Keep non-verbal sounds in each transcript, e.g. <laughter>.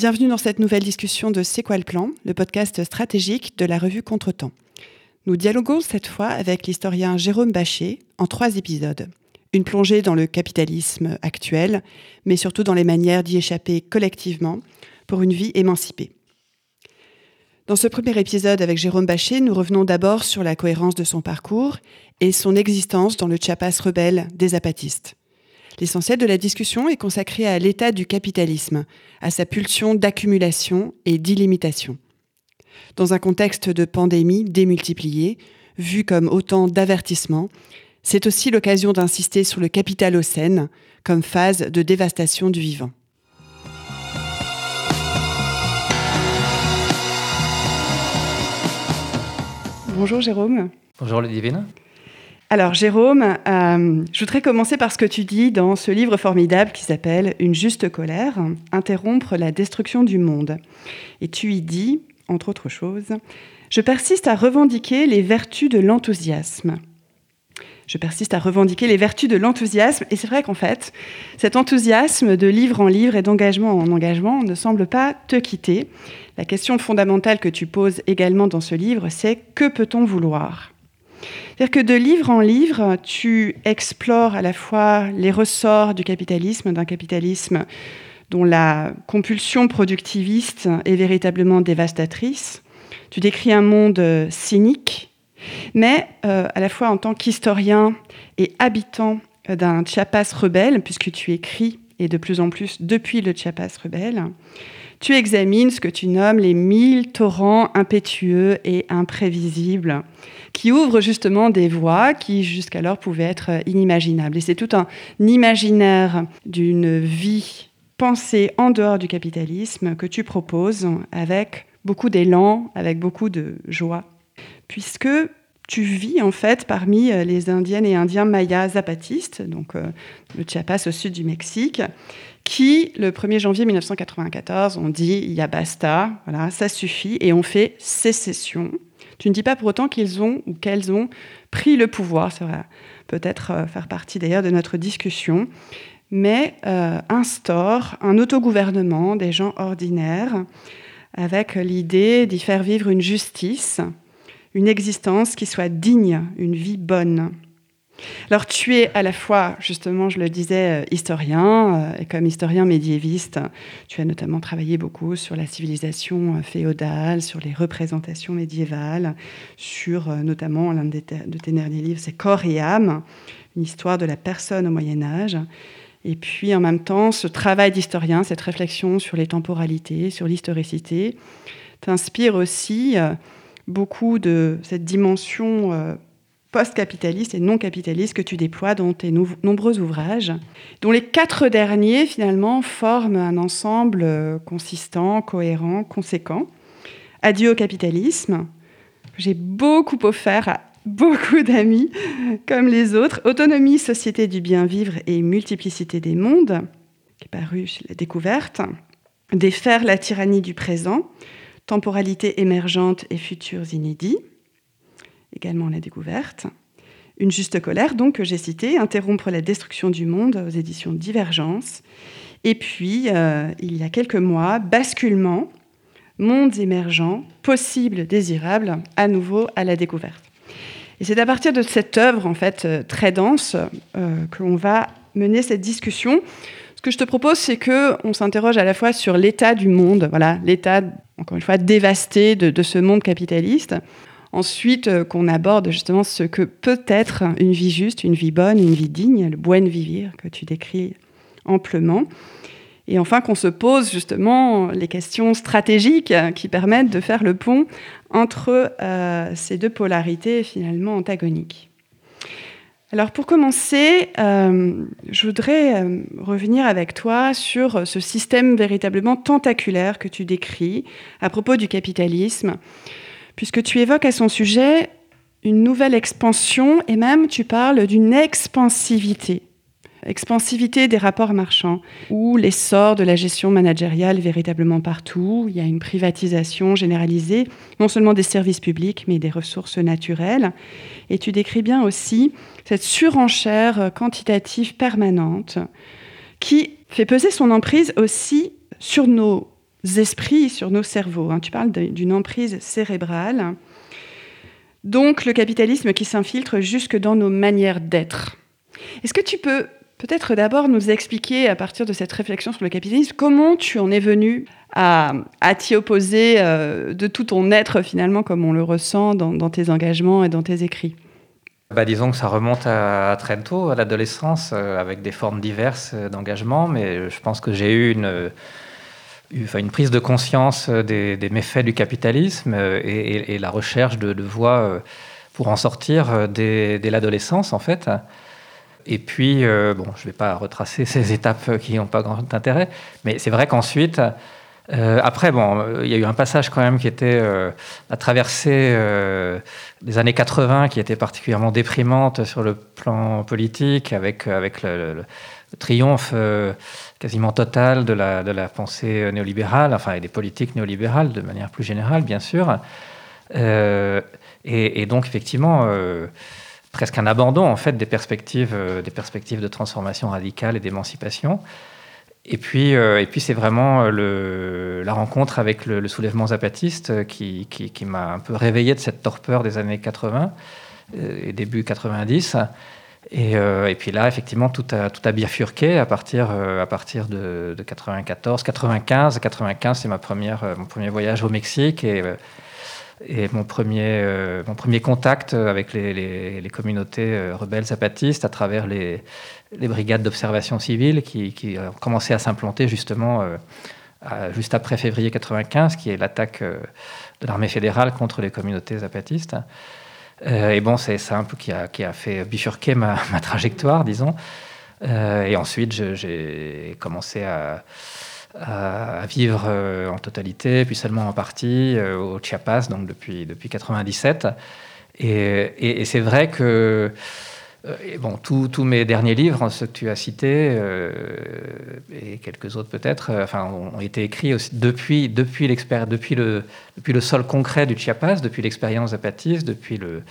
Bienvenue dans cette nouvelle discussion de C'est quoi le plan, le podcast stratégique de la revue Contretemps. Nous dialoguons cette fois avec l'historien Jérôme Bachet en trois épisodes. Une plongée dans le capitalisme actuel, mais surtout dans les manières d'y échapper collectivement pour une vie émancipée. Dans ce premier épisode avec Jérôme Bachet, nous revenons d'abord sur la cohérence de son parcours et son existence dans le Chiapas rebelle des apatistes. L'essentiel de la discussion est consacré à l'état du capitalisme, à sa pulsion d'accumulation et d'illimitation. Dans un contexte de pandémie démultipliée, vu comme autant d'avertissements, c'est aussi l'occasion d'insister sur le capitalocène comme phase de dévastation du vivant. Bonjour Jérôme. Bonjour Ludivine. Alors Jérôme, euh, je voudrais commencer par ce que tu dis dans ce livre formidable qui s'appelle Une juste colère, interrompre la destruction du monde. Et tu y dis, entre autres choses, je persiste à revendiquer les vertus de l'enthousiasme je persiste à revendiquer les vertus de l'enthousiasme. Et c'est vrai qu'en fait, cet enthousiasme de livre en livre et d'engagement en engagement ne semble pas te quitter. La question fondamentale que tu poses également dans ce livre, c'est que peut-on vouloir? C'est-à-dire que de livre en livre, tu explores à la fois les ressorts du capitalisme, d'un capitalisme dont la compulsion productiviste est véritablement dévastatrice. Tu décris un monde cynique, mais euh, à la fois en tant qu'historien et habitant d'un Chiapas rebelle, puisque tu écris, et de plus en plus depuis le Chiapas rebelle, tu examines ce que tu nommes les mille torrents impétueux et imprévisibles, qui ouvrent justement des voies qui jusqu'alors pouvaient être inimaginables. Et c'est tout un imaginaire d'une vie pensée en dehors du capitalisme que tu proposes avec beaucoup d'élan, avec beaucoup de joie puisque tu vis en fait parmi euh, les Indiennes et Indiens mayas zapatistes, donc euh, le Chiapas au sud du Mexique, qui, le 1er janvier 1994, ont dit il y a basta, voilà, ça suffit, et ont fait sécession. Tu ne dis pas pour autant qu'ils ont ou qu'elles ont pris le pouvoir, ça va peut-être euh, faire partie d'ailleurs de notre discussion, mais instaure un autogouvernement des gens ordinaires avec l'idée d'y faire vivre une justice une existence qui soit digne, une vie bonne. Alors tu es à la fois, justement, je le disais, euh, historien, euh, et comme historien médiéviste, tu as notamment travaillé beaucoup sur la civilisation euh, féodale, sur les représentations médiévales, sur notamment l'un de tes derniers livres, c'est Corps et âme, une histoire de la personne au Moyen Âge. Et puis en même temps, ce travail d'historien, cette réflexion sur les temporalités, sur l'historicité, t'inspire aussi beaucoup de cette dimension euh, post-capitaliste et non capitaliste que tu déploies dans tes nombreux ouvrages, dont les quatre derniers finalement forment un ensemble euh, consistant, cohérent, conséquent. Adieu au capitalisme. J'ai beaucoup offert à beaucoup d'amis comme les autres. Autonomie, société du bien vivre et multiplicité des mondes, qui est paru chez la découverte. Défaire la tyrannie du présent, temporalité émergente et futurs inédits, également la découverte. Une juste colère, donc, que j'ai cité, Interrompre la destruction du monde aux éditions Divergence. Et puis, euh, il y a quelques mois, Basculement, mondes émergents, possibles, désirables, à nouveau à la découverte. Et c'est à partir de cette œuvre, en fait, euh, très dense, euh, que l'on va mener cette discussion ce que je te propose, c'est que on s'interroge à la fois sur l'état du monde, voilà, l'état, encore une fois, dévasté de, ce monde capitaliste, Ensuite, euh, qu'on aborde justement ce que peut être une vie juste, une vie bonne, une vie digne, le buen vivir que tu décris amplement. Et enfin, qu'on se pose justement les questions stratégiques qui permettent de faire le pont entre euh, ces deux polarités finalement antagoniques. Alors pour commencer, euh, je voudrais euh, revenir avec toi sur ce système véritablement tentaculaire que tu décris à propos du capitalisme, puisque tu évoques à son sujet une nouvelle expansion et même tu parles d'une expansivité expansivité des rapports marchands, ou l'essor de la gestion managériale véritablement partout. Il y a une privatisation généralisée, non seulement des services publics, mais des ressources naturelles. Et tu décris bien aussi cette surenchère quantitative permanente qui fait peser son emprise aussi sur nos esprits, sur nos cerveaux. Hein. Tu parles d'une emprise cérébrale. Donc le capitalisme qui s'infiltre jusque dans nos manières d'être. Est-ce que tu peux Peut-être d'abord nous expliquer, à partir de cette réflexion sur le capitalisme, comment tu en es venu à, t'y opposer euh, de tout ton être, finalement, comme on le ressent dans, tes engagements et dans tes écrits. Bah, disons que ça remonte à, très tôt, à l'adolescence, euh, avec des formes diverses euh, d'engagement, mais je pense que j'ai eu une, prise de conscience des, méfaits du capitalisme et, la recherche de, voies pour en sortir dès l'adolescence, en fait. Et puis, euh, bon, je ne vais pas retracer ces <laughs> étapes qui n'ont pas grand intérêt, mais c'est vrai qu'ensuite, euh, après, bon, il y a eu un passage quand même qui était euh, à traverser des années 80 qui était particulièrement déprimante sur le plan politique, avec, avec le, triomphe quasiment total de la, de la pensée néolibérale, enfin, et des politiques néolibérales de manière plus générale, bien sûr. Et, donc, effectivement, presque un abandon en fait des perspectives, euh, des perspectives de transformation radicale et d'émancipation. Et puis, euh, et puis c'est vraiment euh, le, la rencontre avec le, soulèvement zapatiste qui, qui, m'a un peu réveillé de cette torpeur des années 80 et début 90. Et, et, puis là, effectivement, tout a, tout a bifurqué à partir, à partir de, de 94, 95. 95, c'est ma première, mon premier voyage au Mexique. Et mon premier, euh, mon premier contact avec les, les, communautés euh, rebelles zapatistes à travers les, les brigades d'observation civile qui, qui, ont commencé à s'implanter justement euh, juste après février 95, qui est l'attaque de l'armée fédérale contre les communautés zapatistes. et bon, c'est ça qui a, qui a fait bifurquer ma <laughs> trajectoire, disons. et ensuite, j'ai commencé à à, vivre euh, en totalité, puis seulement en partie euh, au Chiapas, donc depuis, depuis 97. Et, c'est vrai que euh, bon, tous mes derniers livres, ceux que tu as cités, et quelques autres peut-être, enfin, ont été écrits aussi depuis, depuis, depuis, le, depuis le sol concret du Chiapas, depuis l'expérience zapatiste, depuis le,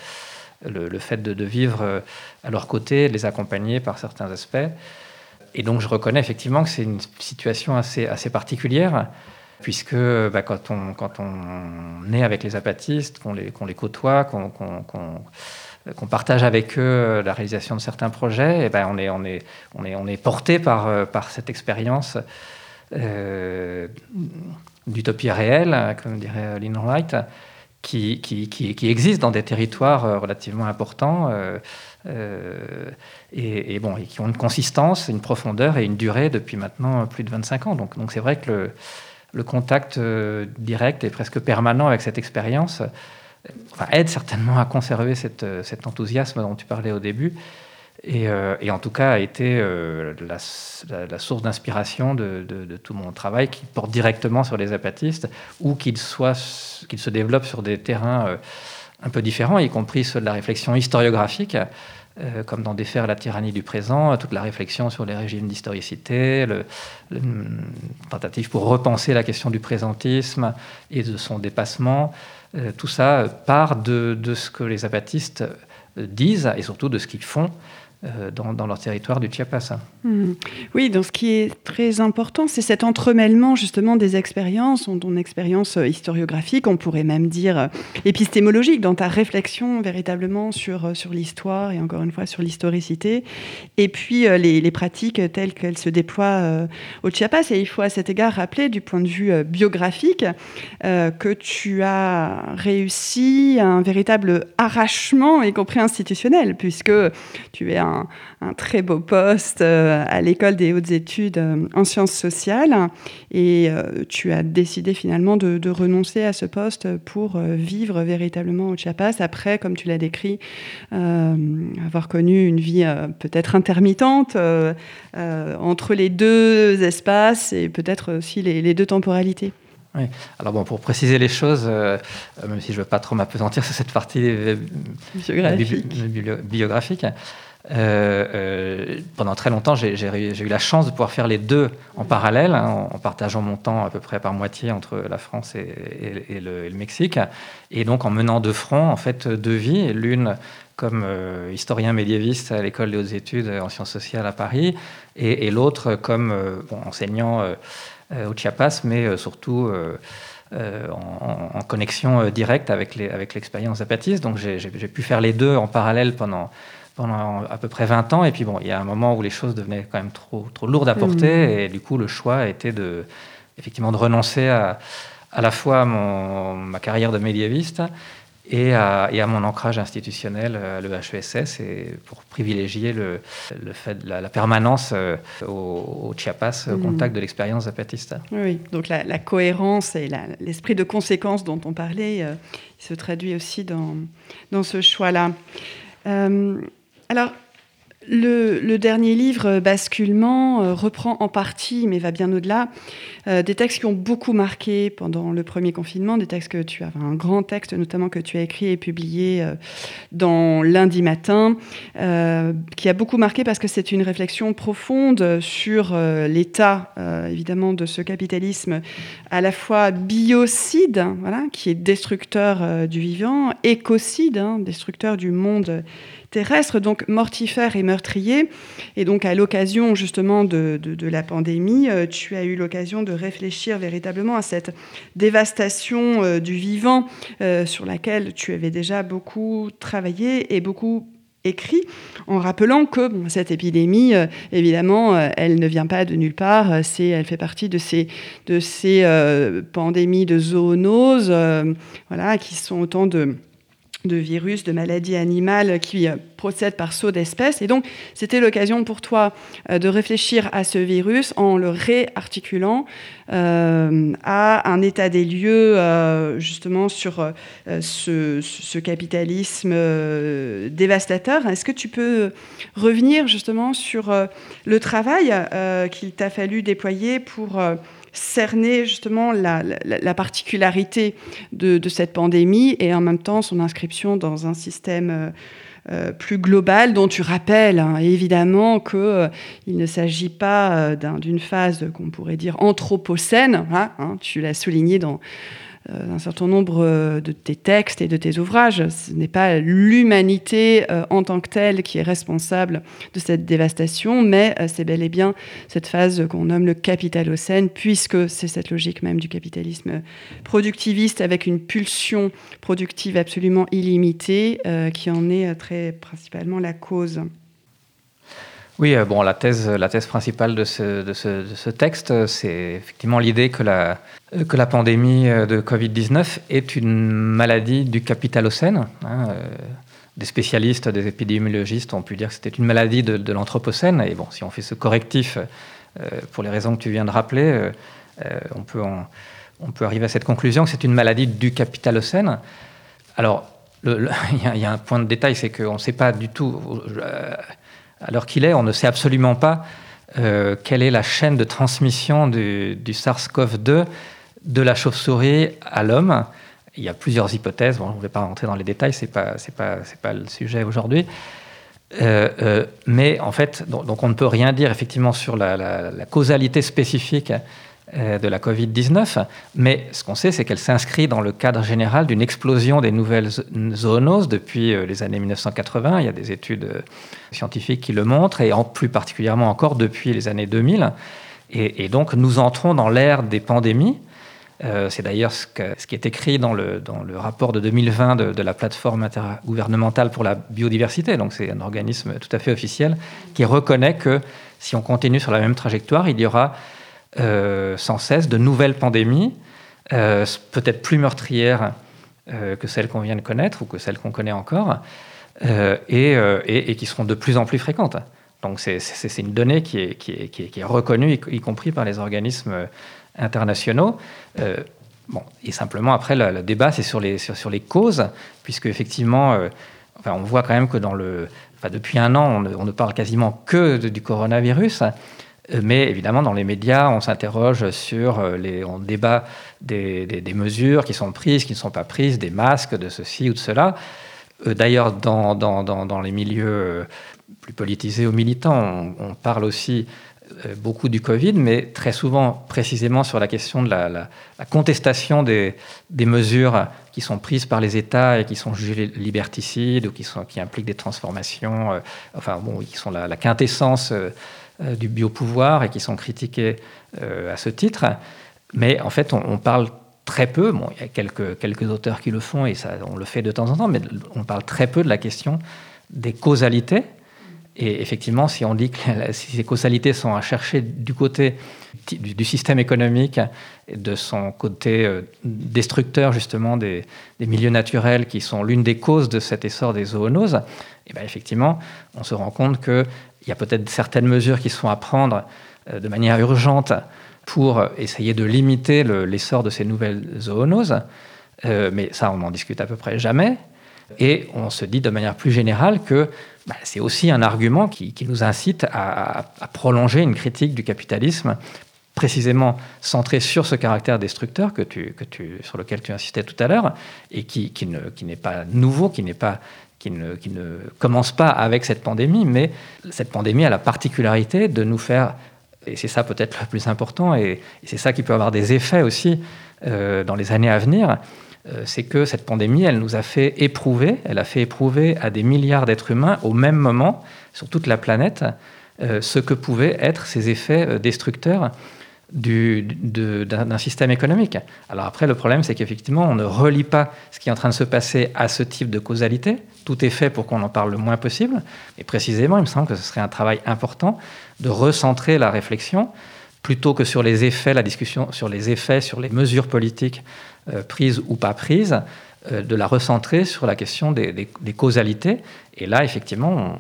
le, le fait de, de, vivre à leur côté, de les accompagner par certains aspects et donc je reconnais effectivement que c'est une situation assez, assez particulière, puisque bah, quand, on, quand on est avec les apatistes, qu'on les, qu'on les côtoie, qu'on, qu'on, partage avec eux la réalisation de certains projets, et ben on, est, on, est, on, est, on est porté par, par cette expérience euh, d'utopie réelle, comme dirait Lynn Wright, qui, qui, qui, qui, existe dans des territoires relativement importants. Euh, euh, et, bon, et qui ont une consistance, une profondeur et une durée depuis maintenant plus de 25 ans. Donc, donc c'est vrai que le, contact euh, direct et presque permanent avec cette expérience aide certainement à conserver cet enthousiasme dont tu parlais au début. Et, euh, et en tout cas a été la, la, source d'inspiration de, tout mon travail qui porte directement sur les apatistes ou qu'il qu se développe sur des terrains un peu différents, y compris ceux de la réflexion historiographique, euh, comme dans Défaire la tyrannie du présent, toute la réflexion sur les régimes d'historicité, le, tentative pour repenser la question du présentisme et de son dépassement. Euh, tout ça part de, ce que les apatistes disent et surtout de ce qu'ils font euh, dans, leur territoire du Chiapas. Hmm. Oui, donc ce qui est très important, c'est cet entremêlement justement des expériences, ton expérience euh, historiographique, on pourrait même dire euh, épistémologique, dans ta réflexion véritablement sur, sur l'histoire et encore une fois sur l'historicité, et puis les, pratiques telles qu'elles se déploient au Chiapas. Et il faut à cet égard rappeler du point de vue biographique que tu as réussi un véritable arrachement, y compris institutionnel, puisque tu es un un, très beau poste euh, à l'école des hautes études euh, en sciences sociales et euh, tu as décidé finalement de, renoncer à ce poste pour vivre véritablement au Chiapas après, comme tu l'as décrit, avoir connu une vie peut-être intermittente entre les deux espaces et peut-être aussi les, deux temporalités. Oui. Alors bon, pour préciser les choses, même si je ne veux pas trop m'apesantir sur cette partie biographique, euh, pendant très longtemps, j'ai eu la chance de pouvoir faire les deux en parallèle, hein, en, partageant mon temps à peu près par moitié entre la France et, le, Mexique, et donc en menant de front en fait deux vies, l'une comme euh, historien médiéviste à l'école des hautes études en sciences sociales à Paris, et, l'autre comme enseignant au Chiapas, mais surtout en, connexion directe avec l'expérience avec zapatiste. Donc j'ai pu faire les deux en parallèle pendant pendant à peu près 20 ans. Et puis bon, il y a un moment où les choses devenaient quand même trop, trop lourdes à porter. Mmh. Et du coup, le choix été de, effectivement de renoncer à, à la fois à mon, ma carrière de médiéviste et à, et à, mon ancrage institutionnel à l'EHESS et pour privilégier le, le fait de la, permanence euh, au, Chiapas au mmh. contact de l'expérience zapatiste. Oui, donc la, la cohérence et l'esprit de conséquence dont on parlait euh, il se traduit aussi dans, dans ce choix-là. Euh, alors, le, dernier livre, Basculement, euh, reprend en partie, mais va bien au-delà, euh, des textes qui ont beaucoup marqué pendant le premier confinement, des textes que tu as, un grand texte notamment que tu as écrit et publié euh, dans Lundi matin, qui a beaucoup marqué parce que c'est une réflexion profonde sur l'état, évidemment, de ce capitalisme à la fois biocide, voilà, qui est destructeur du vivant, écocide, hein, destructeur du monde terrestre, donc mortifère et meurtrier. Et donc à l'occasion justement de, la pandémie, euh, tu as eu l'occasion de réfléchir véritablement à cette dévastation euh, du vivant euh, sur laquelle tu avais déjà beaucoup travaillé et beaucoup écrit, en rappelant que cette épidémie, évidemment, elle ne vient pas de nulle part, elle fait partie de ces, de ces pandémies de zoonoses, voilà, qui sont autant de de virus, de maladies animales qui euh, procèdent par saut d'espèces. Et donc, c'était l'occasion pour toi euh, de réfléchir à ce virus en le réarticulant euh, à un état des lieux, justement, sur ce, capitalisme dévastateur. Est-ce que tu peux revenir, justement, sur le travail qu'il t'a fallu déployer pour cerner justement la, particularité de, cette pandémie et en même temps son inscription dans un système euh, euh, plus global dont tu rappelles hein, évidemment qu'il euh, ne s'agit pas d'une phase qu'on pourrait dire anthropocène, hein, hein, tu l'as souligné dans euh, un certain nombre euh, de tes textes et de tes ouvrages. Ce n'est pas l'humanité euh, en tant que telle qui est responsable de cette dévastation, mais c'est bel et bien cette phase qu'on nomme le capitalocène, puisque c'est cette logique même du capitalisme productiviste avec une pulsion productive absolument illimitée qui en est très principalement la cause. Oui, euh, bon, la thèse, la thèse principale de ce, de ce, texte, c'est effectivement l'idée que la, que la pandémie euh, de Covid-19 est une maladie du capitalocène. Hein, euh, des spécialistes, des épidémiologistes ont pu dire que c'était une maladie de, l'anthropocène. Et bon, si on fait ce correctif pour les raisons que tu viens de rappeler, on, peut on peut arriver à cette conclusion que c'est une maladie du capitalocène. Alors, <laughs> il y, a un point de détail, c'est qu'on ne sait pas du tout l'heure qu'il est, on ne sait absolument pas euh, quelle est la chaîne de transmission du, SARS-CoV-2 de la chauve-souris à l'homme. Il y a plusieurs hypothèses. Bon, je ne vais pas rentrer dans les détails, ce n'est pas le sujet aujourd'hui. Euh, euh, mais en fait, donc, on ne peut rien dire effectivement sur la, causalité spécifique de la Covid-19. Mais ce qu'on sait, c'est qu'elle s'inscrit dans le cadre général d'une explosion des nouvelles zoonoses depuis les années 1980. Il y a des études scientifiques qui le montrent, et en plus particulièrement encore depuis les années 2000. Et, donc nous entrons dans l'ère des pandémies euh, c'est d'ailleurs ce, qui est écrit dans le, rapport de 2020 de, la plateforme intergouvernementale pour la biodiversité. Donc c'est un organisme tout à fait officiel qui reconnaît que si on continue sur la même trajectoire, il y aura euh, sans cesse de nouvelles pandémies, euh, peut-être plus meurtrières que celles qu'on vient de connaître ou que celles qu'on connaît encore, et, qui seront de plus en plus fréquentes. Donc c'est une donnée qui est, reconnue, y, compris par les organismes internationaux. Euh, bon, et simplement, après, le, débat, c'est sur les, causes, puisque effectivement, euh, on voit quand même que depuis un an, on ne, parle quasiment que du coronavirus. Euh, mais évidemment, dans les médias, on s'interroge sur les, on débat des, mesures qui sont prises, qui ne sont pas prises, des masques, de ceci ou de cela. D'ailleurs, dans, les milieux plus politisés ou militants, on, parle aussi euh, beaucoup du Covid, mais très souvent précisément sur la question de la, contestation des, mesures qui sont prises par les États et qui sont jugées liberticides ou qui, impliquent des transformations, euh, enfin bon, qui sont la, quintessence euh, du biopouvoir et qui sont critiquées à ce titre. Mais en fait, on, parle très peu, bon, il y a quelques, quelques auteurs qui le font et ça, on le fait de temps en temps, mais on parle très peu de la question des causalités et effectivement, si on dit que ces causalités sont à chercher du côté du, système économique, de son côté euh, destructeur justement des, milieux naturels qui sont l'une des causes de cet essor des zoonoses, et eh bien effectivement, on se rend compte qu'il y a peut-être certaines mesures qui sont à prendre euh, de manière urgente pour essayer de limiter l'essor de ces nouvelles zoonoses. Euh, mais ça, on n'en discute à peu près jamais. Et on se dit de manière plus générale que bah, c'est aussi un argument qui, nous incite à, prolonger une critique du capitalisme précisément centrée sur ce caractère destructeur que tu, sur lequel tu insistais tout à l'heure, et qui, n'est pas nouveau, qui, pas, qui, ne, commence pas avec cette pandémie, mais cette pandémie a la particularité de nous faire, et c'est ça peut-être le plus important, et, c'est ça qui peut avoir des effets aussi euh, dans les années à venir, c'est que cette pandémie, elle nous a fait éprouver, elle a fait éprouver à des milliards d'êtres humains au même moment, sur toute la planète, euh, ce que pouvaient être ces effets euh, destructeurs d'un système économique. Alors après, le problème, c'est qu'effectivement, on ne relie pas ce qui est en train de se passer à ce type de causalité. Tout est fait pour qu'on en parle le moins possible. Et précisément, il me semble que ce serait un travail important de recentrer la réflexion plutôt que sur les effets, la discussion sur les effets, sur les mesures politiques euh, prise ou pas prise, euh, de la recentrer sur la question des, causalités. Et là, effectivement,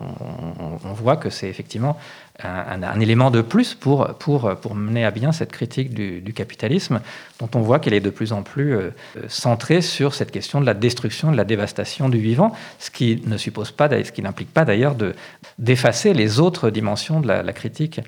on, voit que c'est effectivement un, élément de plus pour, pour, pour mener à bien cette critique du, capitalisme, dont on voit qu'elle est de plus en plus euh, centrée sur cette question de la destruction, de la dévastation du vivant, ce qui ne suppose pas, ce qui n'implique pas d'ailleurs d'effacer les autres dimensions de la critique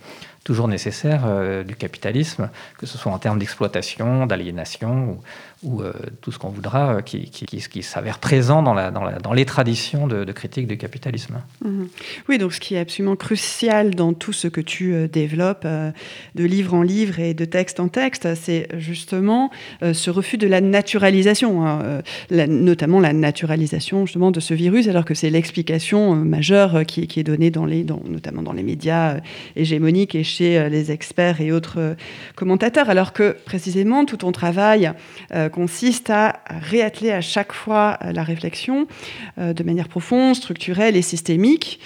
toujours nécessaire euh, du capitalisme, que ce soit en termes d'exploitation, d'aliénation ou, euh, tout ce qu'on voudra, euh, qui, s'avère présent dans, les traditions de, critique du capitalisme. Mhm. Oui, donc ce qui est absolument crucial dans tout ce que tu développes, de livre en livre et de texte en texte, c'est justement ce refus de la naturalisation, hein, notamment la naturalisation justement de ce virus, alors que c'est l'explication majeure qui, est donnée notamment dans les médias hégémoniques et chez euh, les experts et autres euh, commentateurs, alors que précisément tout ton travail euh, consiste à réatteler à chaque fois la réflexion de manière profonde, structurelle et systémique.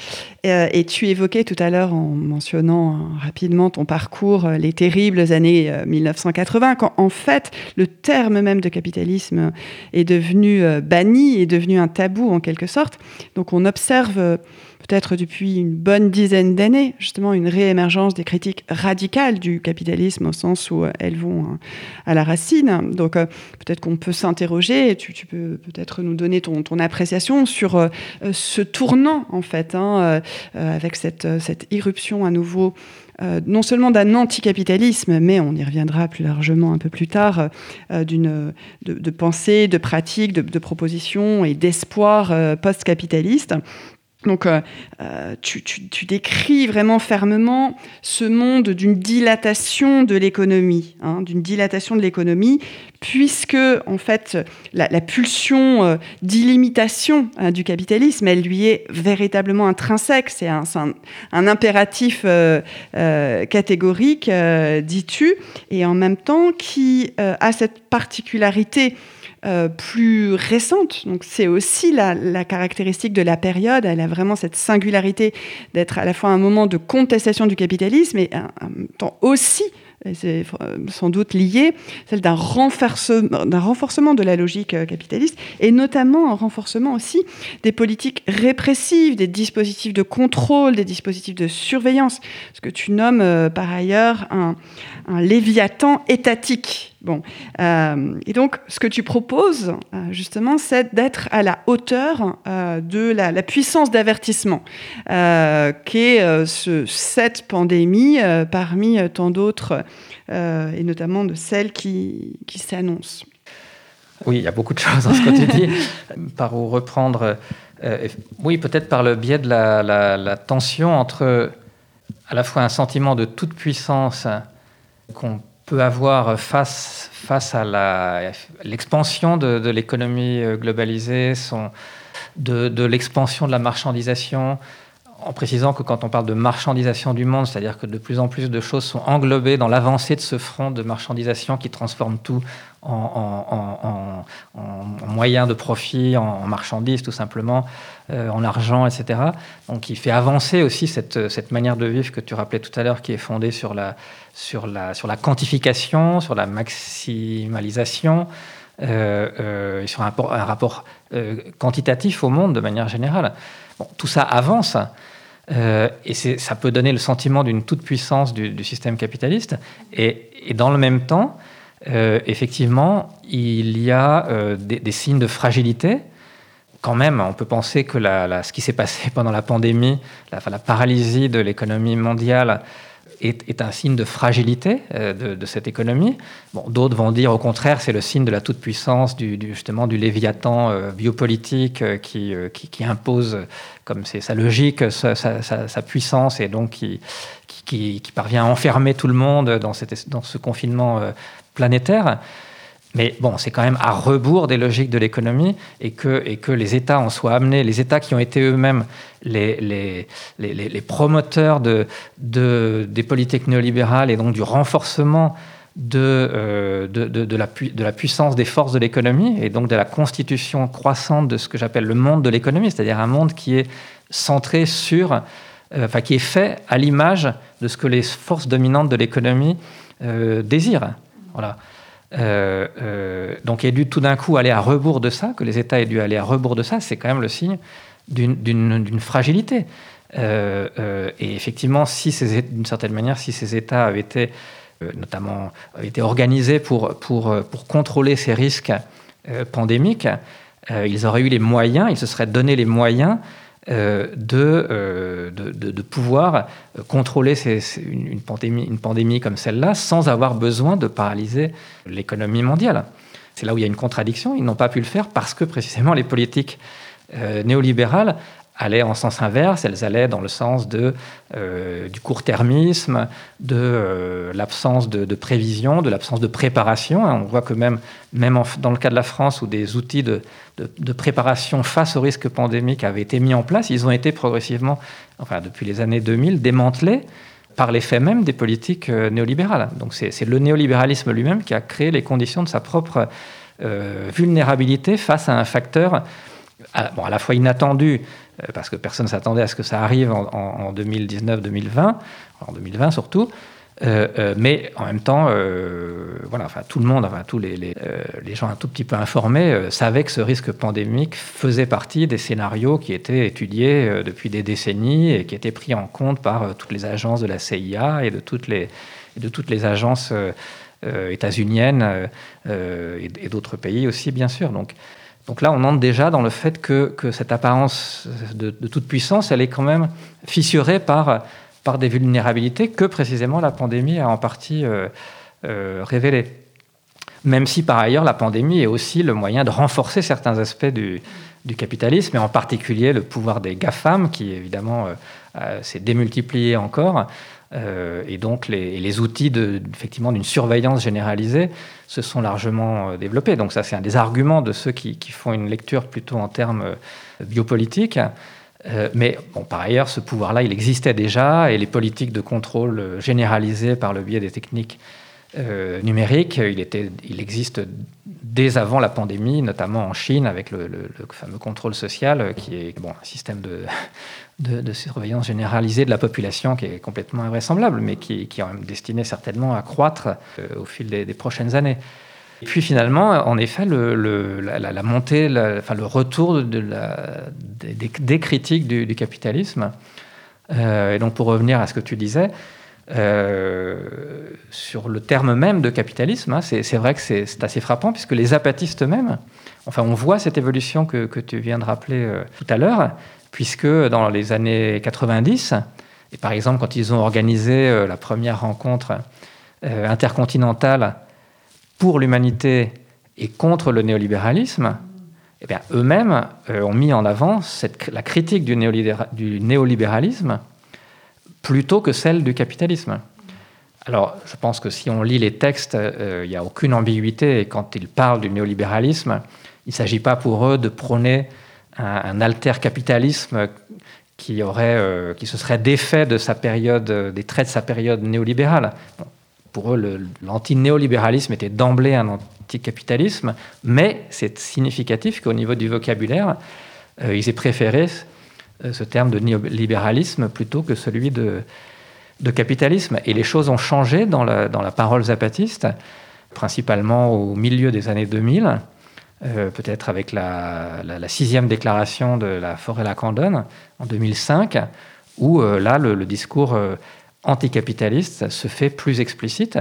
Et tu évoquais tout à l'heure, en mentionnant rapidement ton parcours, les terribles années 1980, quand en fait le terme même de capitalisme est devenu banni, est devenu un tabou en quelque sorte. Donc on observe peut-être depuis une bonne dizaine d'années, justement une réémergence des critiques radicales du capitalisme au sens où euh, elles vont euh, à la racine. Donc euh, peut-être qu'on peut s'interroger, tu, peux peut-être nous donner ton, appréciation sur ce tournant en fait, hein, avec cette, cette irruption à nouveau. non seulement d'un anticapitalisme, mais on y reviendra plus largement un peu plus tard, de, de, pensée, de pratique, de, de propositions et d'espoir post-capitaliste Donc, euh, euh, tu, décris vraiment fermement ce monde d'une dilatation de l'économie, hein, d'une dilatation de l'économie, puisque en fait la, pulsion euh, d'illimitation hein, du capitalisme, elle lui est véritablement intrinsèque. C'est un, impératif catégorique, dis-tu, et en même temps qui a cette particularité euh, plus récente. Donc c'est aussi la, caractéristique de la période. Elle a vraiment cette singularité d'être à la fois un moment de contestation du capitalisme et même temps aussi c'est euh, sans doute lié, celle d'un renforcement, renforcement de la logique euh, capitaliste, et notamment un renforcement aussi des politiques répressives, des dispositifs de contrôle, des dispositifs de surveillance, ce que tu nommes par ailleurs un, léviathan étatique. Bon, et donc, ce que tu proposes, justement, c'est d'être à la hauteur de la, puissance d'avertissement qu'est ce, cette pandémie parmi tant d'autres euh, et notamment de celles qui, qui s'annoncent. Oui, il y a beaucoup de choses dans ce que tu dis. <laughs> par où reprendre euh, Oui, peut-être par le biais de la, la, tension entre à la fois un sentiment de toute puissance qu'on peut avoir face, face à l'expansion de, l'économie euh, globalisée, de l'expansion de la marchandisation, en précisant que quand on parle de marchandisation du monde, c'est-à-dire que de plus en plus de choses sont englobées dans l'avancée de ce front de marchandisation qui transforme tout en, moyens de profit, en, marchandises tout simplement, euh, en argent, etc. Donc il fait avancer aussi cette, manière de vivre que tu rappelais tout à l'heure, qui est fondée sur la, quantification, sur la maximalisation. Euh, euh, sur un rapport quantitatif au monde de manière générale. Bon, tout ça avance. Euh, et ça peut donner le sentiment d'une toute-puissance du, système capitaliste. Et, dans le même temps, euh, effectivement, il y a euh, des, signes de fragilité. Quand même, on peut penser que ce qui s'est passé <laughs> pendant la pandémie, la paralysie de l'économie mondiale, est, un signe de fragilité euh, de, cette économie. Bon, D'autres vont dire au contraire, c'est le signe de la toute-puissance du, justement du léviathan euh, biopolitique euh, qui, qui, impose, comme c'est sa logique, sa, sa, puissance et donc qui, qui, parvient à enfermer tout le monde dans, cette, dans ce confinement planétaire. Mais bon, c'est quand même à rebours des logiques de l'économie et que, les États en soient amenés, les États qui ont été eux-mêmes les, promoteurs de, de, des politiques néolibérales et donc du renforcement de, euh, de, la, puissance des forces de l'économie et donc de la constitution croissante de ce que j'appelle le monde de l'économie, c'est-à-dire un monde qui est centré sur, euh, enfin qui est fait à l'image de ce que les forces dominantes de l'économie euh, désirent. Voilà. Euh, euh, donc, dû tout d'un coup aller à rebours de ça, que les États aient dû aller à rebours de ça, c'est quand même le signe d'une fragilité. Euh, et effectivement, si d'une certaine manière, si ces États avaient été, notamment, avaient été organisés pour, pour, pour contrôler ces risques pandémiques, ils auraient eu les moyens, ils se seraient donné les moyens euh, euh, de, de, pouvoir contrôler une, pandémie, comme celle-là sans avoir besoin de paralyser l'économie mondiale. C'est là où il y a une contradiction. Ils n'ont pas pu le faire parce que précisément les politiques euh, néolibérales allaient en sens inverse, elles allaient dans le sens de, euh, du court-termisme, de euh, l'absence de, prévision, de l'absence de préparation. Hein, on voit que même, même dans le cas de la France, où des outils de, de, préparation face au risque pandémique avaient été mis en place, ils ont été progressivement, enfin depuis les années 2000, démantelés par l'effet même des politiques euh, néolibérales. Donc c'est le néolibéralisme lui-même qui a créé les conditions de sa propre vulnérabilité face à un facteur à, bon, à la fois inattendu, parce que personne ne s'attendait à ce que ça arrive en, 2019-2020, en 2020 surtout. Euh, euh, mais en même temps, voilà, enfin, tout le monde, enfin, tous les, gens un tout petit peu informés savaient que ce risque pandémique faisait partie des scénarios qui étaient étudiés depuis des décennies et qui étaient pris en compte par toutes les agences de la CIA et de toutes les, de toutes les agences états-uniennes et, et d'autres pays aussi, bien sûr. Donc, donc là, on entre déjà dans le fait que, cette apparence de, toute puissance, elle est quand même fissurée par, des vulnérabilités que précisément la pandémie a en partie euh, euh, révélées. Même si par ailleurs la pandémie est aussi le moyen de renforcer certains aspects du, du capitalisme, et en particulier le pouvoir des GAFAM, qui évidemment s'est démultiplié encore. Et donc les, outils d'une surveillance généralisée se sont largement développés. Donc ça c'est un des arguments de ceux qui, font une lecture plutôt en termes biopolitiques. Euh, mais bon, par ailleurs, ce pouvoir-là, il existait déjà, et les politiques de contrôle euh, généralisées par le biais des techniques euh, numériques, il, existe dès avant la pandémie, notamment en Chine, avec le, fameux contrôle social, qui est bon, un système <laughs> de, surveillance généralisée de la population qui est complètement invraisemblable, mais qui, est destiné certainement à croître au fil des prochaines années. Et puis finalement, en effet, le, la, montée, enfin, le retour de la, des, critiques du, capitalisme. Euh, et donc pour revenir à ce que tu disais, euh, sur le terme même de capitalisme, hein, c'est vrai que c'est assez frappant puisque les apatistes eux-mêmes, enfin on voit cette évolution que, tu viens de rappeler euh, tout à l'heure, puisque dans les années 90, et par exemple quand ils ont organisé la première rencontre intercontinentale pour l'humanité et contre le néolibéralisme, eh eux-mêmes euh, ont mis en avant la critique du, néolibéralisme plutôt que celle du capitalisme. Alors, je pense que si on lit les textes, euh, il n'y a aucune ambiguïté. Et quand ils parlent du néolibéralisme, il ne s'agit pas pour eux de prôner un, alter-capitalisme qui, euh, qui se serait défait de sa période, des traits de sa période néolibérale pour eux, l'anti-néolibéralisme était d'emblée un anticapitalisme, mais c'est significatif qu'au niveau du vocabulaire, euh, ils aient préféré ce terme de néolibéralisme plutôt que celui de, capitalisme. Et les choses ont changé dans la, parole zapatiste, principalement au milieu des années 2000, euh, peut-être avec la, sixième déclaration de la forêt-Lacandone en 2005, où là, le, discours anticapitaliste se fait plus explicite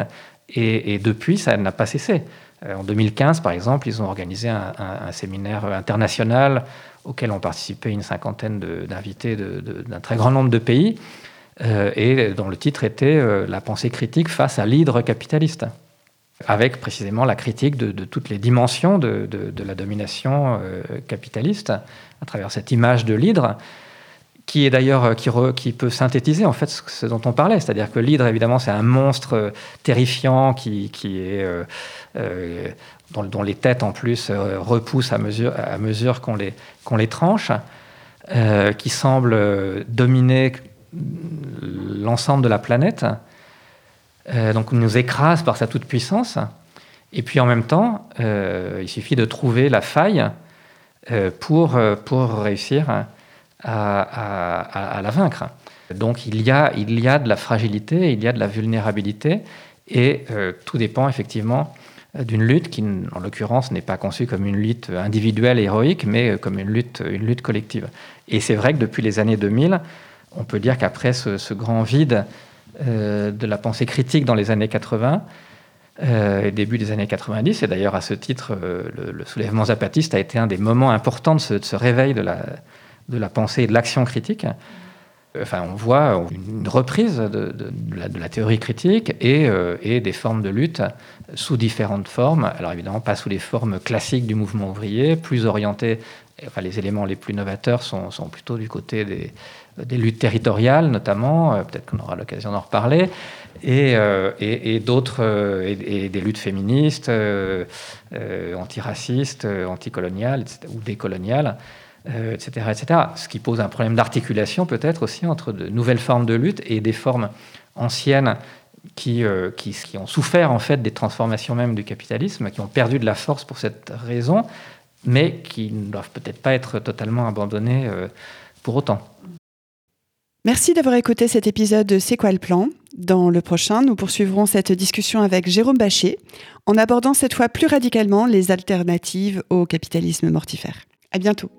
et, depuis, ça n'a pas cessé. Euh, en 2015, par exemple, ils ont organisé un, séminaire international auquel ont participé une cinquantaine d'invités d'un très grand nombre de pays, euh, et dont le titre était euh, La pensée critique face à l'hydre capitaliste, avec précisément la critique de, toutes les dimensions de, la domination capitaliste à travers cette image de l'hydre qui est d'ailleurs euh, qui, peut synthétiser en fait ce, dont on parlait, c'est-à-dire que l'hydre évidemment c'est un monstre euh, terrifiant qui, qui est euh, dont, les têtes en plus repoussent à mesure à qu'on les qu'on les tranche, qui semble dominer l'ensemble de la planète, donc nous écrase par sa toute puissance, et puis en même temps il suffit de trouver la faille pour pour réussir à, la vaincre. Donc il y, a, il y a de la fragilité, il y a de la vulnérabilité, et euh, tout dépend effectivement d'une lutte qui, en l'occurrence, n'est pas conçue comme une lutte individuelle et héroïque, mais euh, comme une lutte, une lutte collective. Et c'est vrai que depuis les années 2000, on peut dire qu'après ce, grand vide euh, de la pensée critique dans les années 80, et début des années 90, et d'ailleurs à ce titre, le, soulèvement zapatiste a été un des moments importants de ce, réveil de la pensée et de l'action critique. Enfin, on voit une reprise de, la, théorie critique euh, et, des formes de lutte sous différentes formes. Alors évidemment, pas sous les formes classiques du mouvement ouvrier, plus orientées. Enfin, les éléments les plus novateurs sont, plutôt du côté des, luttes territoriales, notamment. Euh, peut-être qu'on aura l'occasion d'en reparler. Et, euh, d'autres, et, des luttes féministes, antiracistes, anticoloniales ou décoloniales euh, etc. Ce qui pose un problème d'articulation peut-être aussi entre de nouvelles formes de lutte et des formes anciennes qui, euh, qui, qui, ont souffert en fait des transformations même du capitalisme, qui ont perdu de la force pour cette raison, mais qui ne doivent peut-être pas être totalement abandonnées euh, pour autant. Merci d'avoir écouté cet épisode de C'est quoi le plan? Dans le prochain, nous poursuivrons cette discussion avec Jérôme Bachet, en abordant cette fois plus radicalement les alternatives au capitalisme mortifère. À bientôt.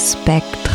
Spectrum.